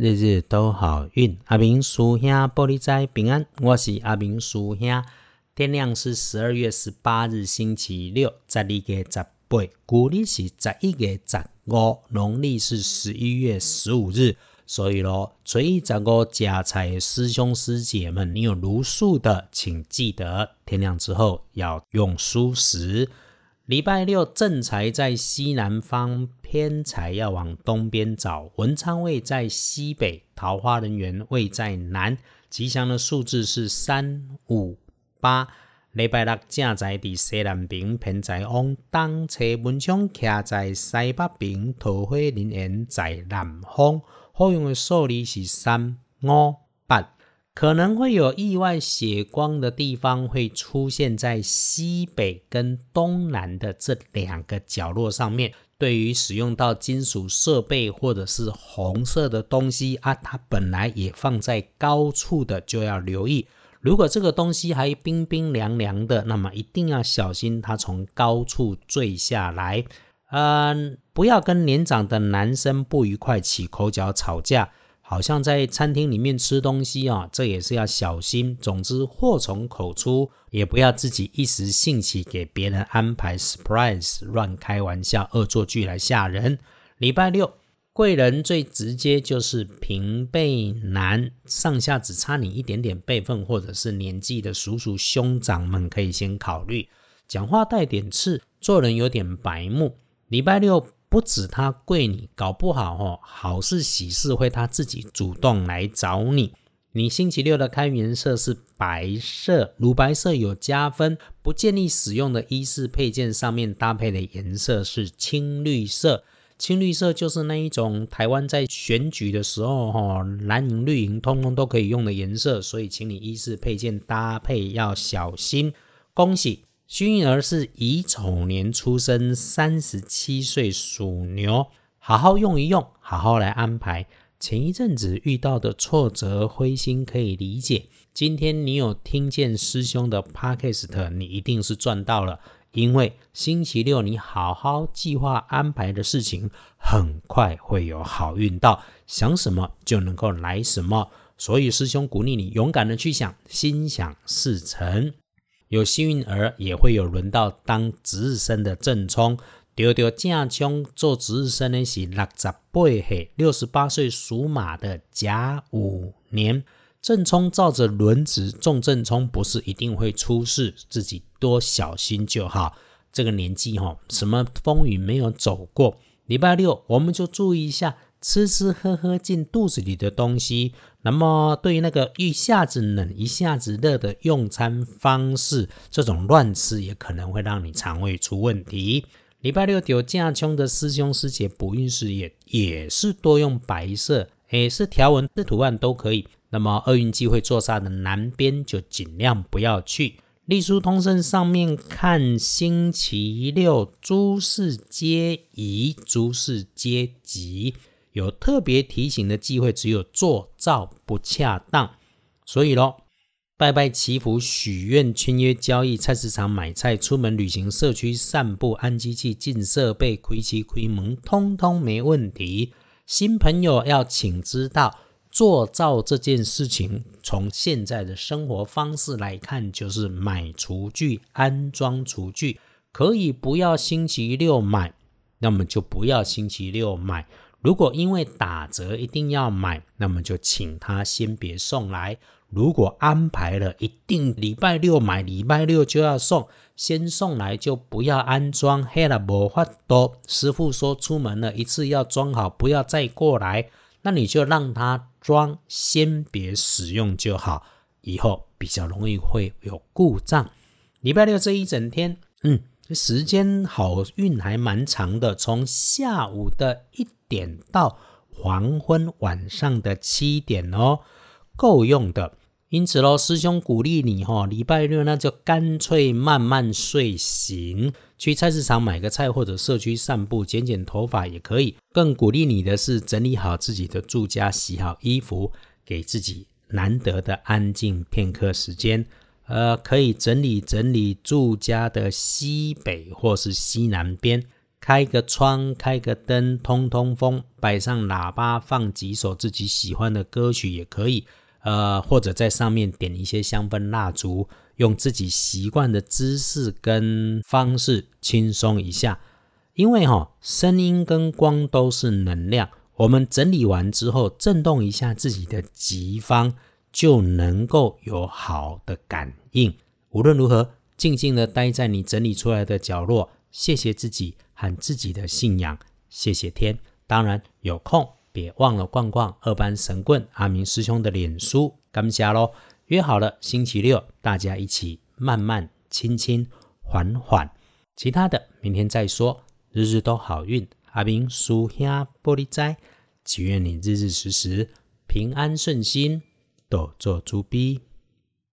日日都好运。阿明叔兄玻璃斋平安，我是阿明叔兄。天亮是十二月十八日星期六，十二月十八，古历是十一月十五，农历是十一月十五日。所以咯，初一十五加财师兄师姐们，你有如数的，请记得天亮之后要用素食。礼拜六正财在西南方，偏财要往东边找。文昌位在西北，桃花人缘位在南。吉祥的数字是三五八。礼拜六正财伫西南边，偏财往东车。文昌徛在西北边，桃花人缘在南方。好用的数字是三五，可能会有意外血光的地方会出现在西北跟东南的这两个角落上面。对于使用到金属设备或者是红色的东西啊，它本来也放在高处的，就要留意。如果这个东西还冰冰凉凉的，那么一定要小心它从高处坠下来。嗯，不要跟年长的男生不愉快起口角吵架，好像在餐厅里面吃东西啊，这也是要小心。总之，祸从口出，也不要自己一时兴起给别人安排 surprise，乱开玩笑、恶作剧来吓人。礼拜六，贵人最直接就是平辈男，上下只差你一点点辈分或者是年纪的叔叔兄长们可以先考虑。讲话带点刺，做人有点白目。礼拜六不止他跪你，搞不好哦，好事喜事会他自己主动来找你。你星期六的开颜色是白色，乳白色有加分，不建议使用的衣饰配件上面搭配的颜色是青绿色。青绿色就是那一种台湾在选举的时候哈，蓝银绿银通通都可以用的颜色，所以请你衣饰配件搭配要小心。恭喜！幸运儿是乙丑年出生，三十七岁属牛，好好用一用，好好来安排。前一阵子遇到的挫折、灰心可以理解。今天你有听见师兄的 podcast，你一定是赚到了，因为星期六你好好计划安排的事情，很快会有好运到，想什么就能够来什么。所以师兄鼓励你勇敢的去想，心想事成。有幸运儿，也会有轮到当值日生的正冲。丢丢正冲做值日生的是六十八岁，六十八岁属马的甲午年。正冲照着轮值中正冲，不是一定会出事，自己多小心就好。这个年纪哈，什么风雨没有走过？礼拜六我们就注意一下。吃吃喝喝进肚子里的东西，那么对于那个一下子冷一下子热的用餐方式，这种乱吃也可能会让你肠胃出问题。礼拜六有架冲的师兄师姐补运事业，也是多用白色，诶，是条纹是图案都可以。那么厄运机会坐煞的南边就尽量不要去。隶书通胜上面看星期六诸事皆宜，诸事皆吉。有特别提醒的忌讳，只有做造不恰当。所以咯，拜拜祈福、许愿、签约交易、菜市场买菜、出门旅行、社区散步、安机器、进设备、亏漆亏门，通通没问题。新朋友要请知道，做造这件事情，从现在的生活方式来看，就是买厨具、安装厨具，可以不要星期六买，那么就不要星期六买。如果因为打折一定要买，那么就请他先别送来。如果安排了一定礼拜六买，礼拜六就要送，先送来就不要安装。黑了无法多，师傅说出门了一次要装好，不要再过来。那你就让他装，先别使用就好，以后比较容易会有故障。礼拜六这一整天，嗯。时间好运还蛮长的，从下午的一点到黄昏晚上的七点哦，够用的。因此喽，师兄鼓励你哈，礼拜六那就干脆慢慢睡醒，去菜市场买个菜，或者社区散步，剪剪头发也可以。更鼓励你的是整理好自己的住家，洗好衣服，给自己难得的安静片刻时间。呃，可以整理整理住家的西北或是西南边，开个窗，开个灯，通通风，摆上喇叭，放几首自己喜欢的歌曲也可以。呃，或者在上面点一些香氛蜡烛，用自己习惯的姿势跟方式轻松一下。因为哈，声音跟光都是能量，我们整理完之后，震动一下自己的极方，就能够有好的感应。无论如何，静静的待在你整理出来的角落，谢谢自己和自己的信仰，谢谢天。当然有空。别忘了逛逛二班神棍阿明师兄的脸书，感谢喽！约好了星期六，大家一起慢慢、轻轻、缓缓。其他的明天再说。日日都好运，阿明叔兄玻璃斋，祈愿你日日时时平安顺心，多做猪逼。